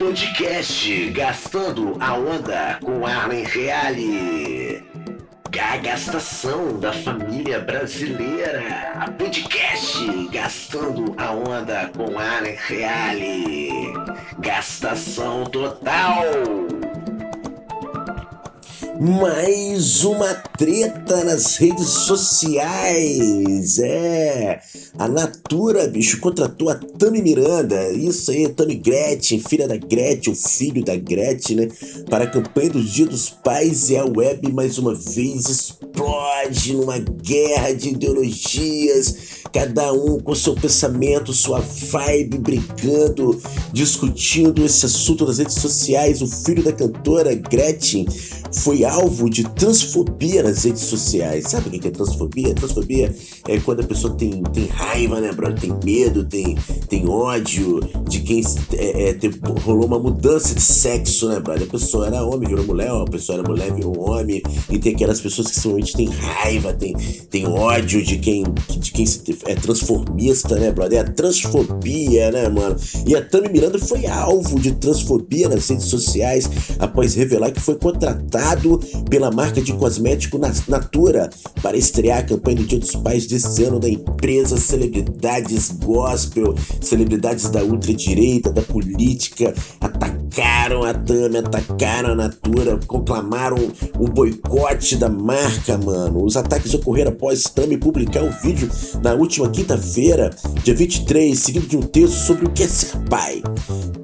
Podcast Gastando a Onda com Arlen Reale. A gastação da família brasileira. Podcast Gastando a Onda com Arlen Reale. Gastação total. Mais uma treta nas redes sociais. É. A Natura, bicho, contratou a Tami Miranda. Isso aí, Tami Gretchen, filha da Gretchen, o filho da Gretchen, né? Para a campanha do Dia dos Pais e a web mais uma vez explode numa guerra de ideologias. Cada um com seu pensamento, sua vibe, brigando, discutindo esse assunto nas redes sociais. O filho da cantora Gretchen foi alvo de transfobia nas redes sociais. Sabe o que é transfobia? Transfobia é quando a pessoa tem, tem raiva, né, brother? Tem medo, tem, tem ódio de quem é, é, tem, rolou uma mudança de sexo, né, brother? A pessoa era homem, virou mulher, a pessoa era mulher, virou homem. E tem aquelas pessoas que simplesmente têm raiva, tem, tem ódio de quem, de quem é transformista, né, brother? É a transfobia, né, mano? E a Tami Miranda foi alvo de transfobia nas redes sociais após revelar que foi contratada pela marca de cosmético Natura para estrear a campanha do Dia dos Pais desse ano da empresa Celebridades Gospel, celebridades da ultradireita, da política, atacaram a Tami, atacaram a Natura, conclamaram um boicote da marca, mano. Os ataques ocorreram após Tami publicar o um vídeo na última quinta-feira, dia 23, seguido de um texto sobre o que é ser pai.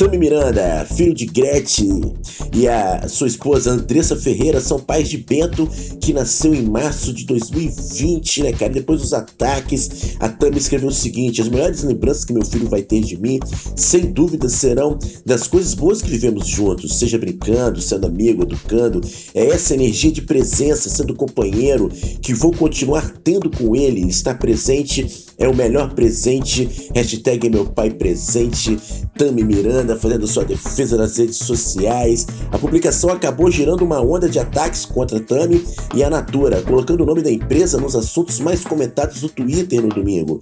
Tami Miranda, filho de Gretchen e a sua esposa Andressa Ferreira são pais de Bento, que nasceu em março de 2020, né, cara? Depois dos ataques, a Tami escreveu o seguinte: As melhores lembranças que meu filho vai ter de mim, sem dúvida, serão das coisas boas que vivemos juntos, seja brincando, sendo amigo, educando. É essa energia de presença, sendo companheiro, que vou continuar tendo com ele, estar presente é o melhor presente. Hashtag meu pai presente. Tami Miranda fazendo sua defesa nas redes sociais. A publicação acabou gerando uma onda de ataques contra Tami e a Natura, colocando o nome da empresa nos assuntos mais comentados do Twitter no domingo.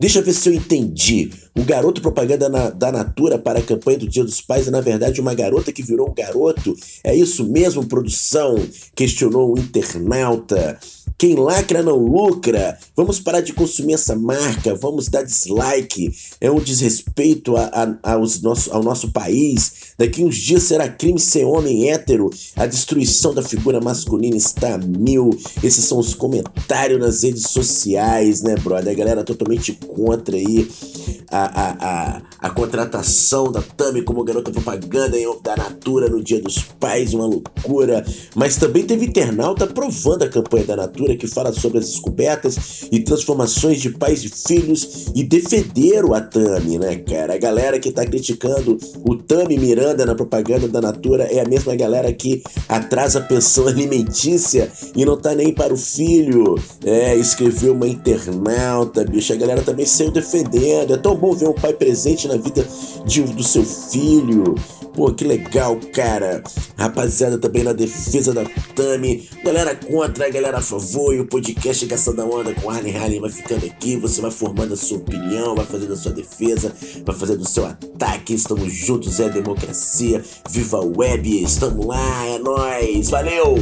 Deixa eu ver se eu entendi. O garoto propaganda na, da Natura para a campanha do Dia dos Pais é, na verdade, uma garota que virou um garoto? É isso mesmo, produção? Questionou o internauta. Quem lacra não lucra. Vamos parar de consumir essa marca. Vamos dar dislike. É um desrespeito a, a, aos nosso, ao nosso país. Daqui uns dias será crime ser homem hétero. A destruição da figura masculina está a mil. Esses são os comentários nas redes sociais, né, brother? A galera totalmente contra aí a, a, a, contratação da Tami como garota propaganda da Natura no Dia dos Pais, uma loucura. Mas também teve internauta aprovando a campanha da Natura que fala sobre as descobertas e transformações de pais e filhos e defenderam a Tami, né, cara? A galera que tá criticando o Tami Miranda na propaganda da Natura é a mesma galera que atrasa a pensão alimentícia e não tá nem para o filho. É, escreveu uma internauta, bicho. A galera também saiu defendendo. É tão bom ver um pai presente na vida de, do seu filho. Pô, que legal, cara. Rapaziada também na defesa da Tami. Galera contra, galera a favor. E o podcast Gastando da Onda com Arlen Harley vai ficando aqui. Você vai formando a sua opinião, vai fazendo a sua defesa, vai fazendo o seu ataque. Estamos juntos, é democracia. Viva a web, estamos lá, é nóis. Valeu!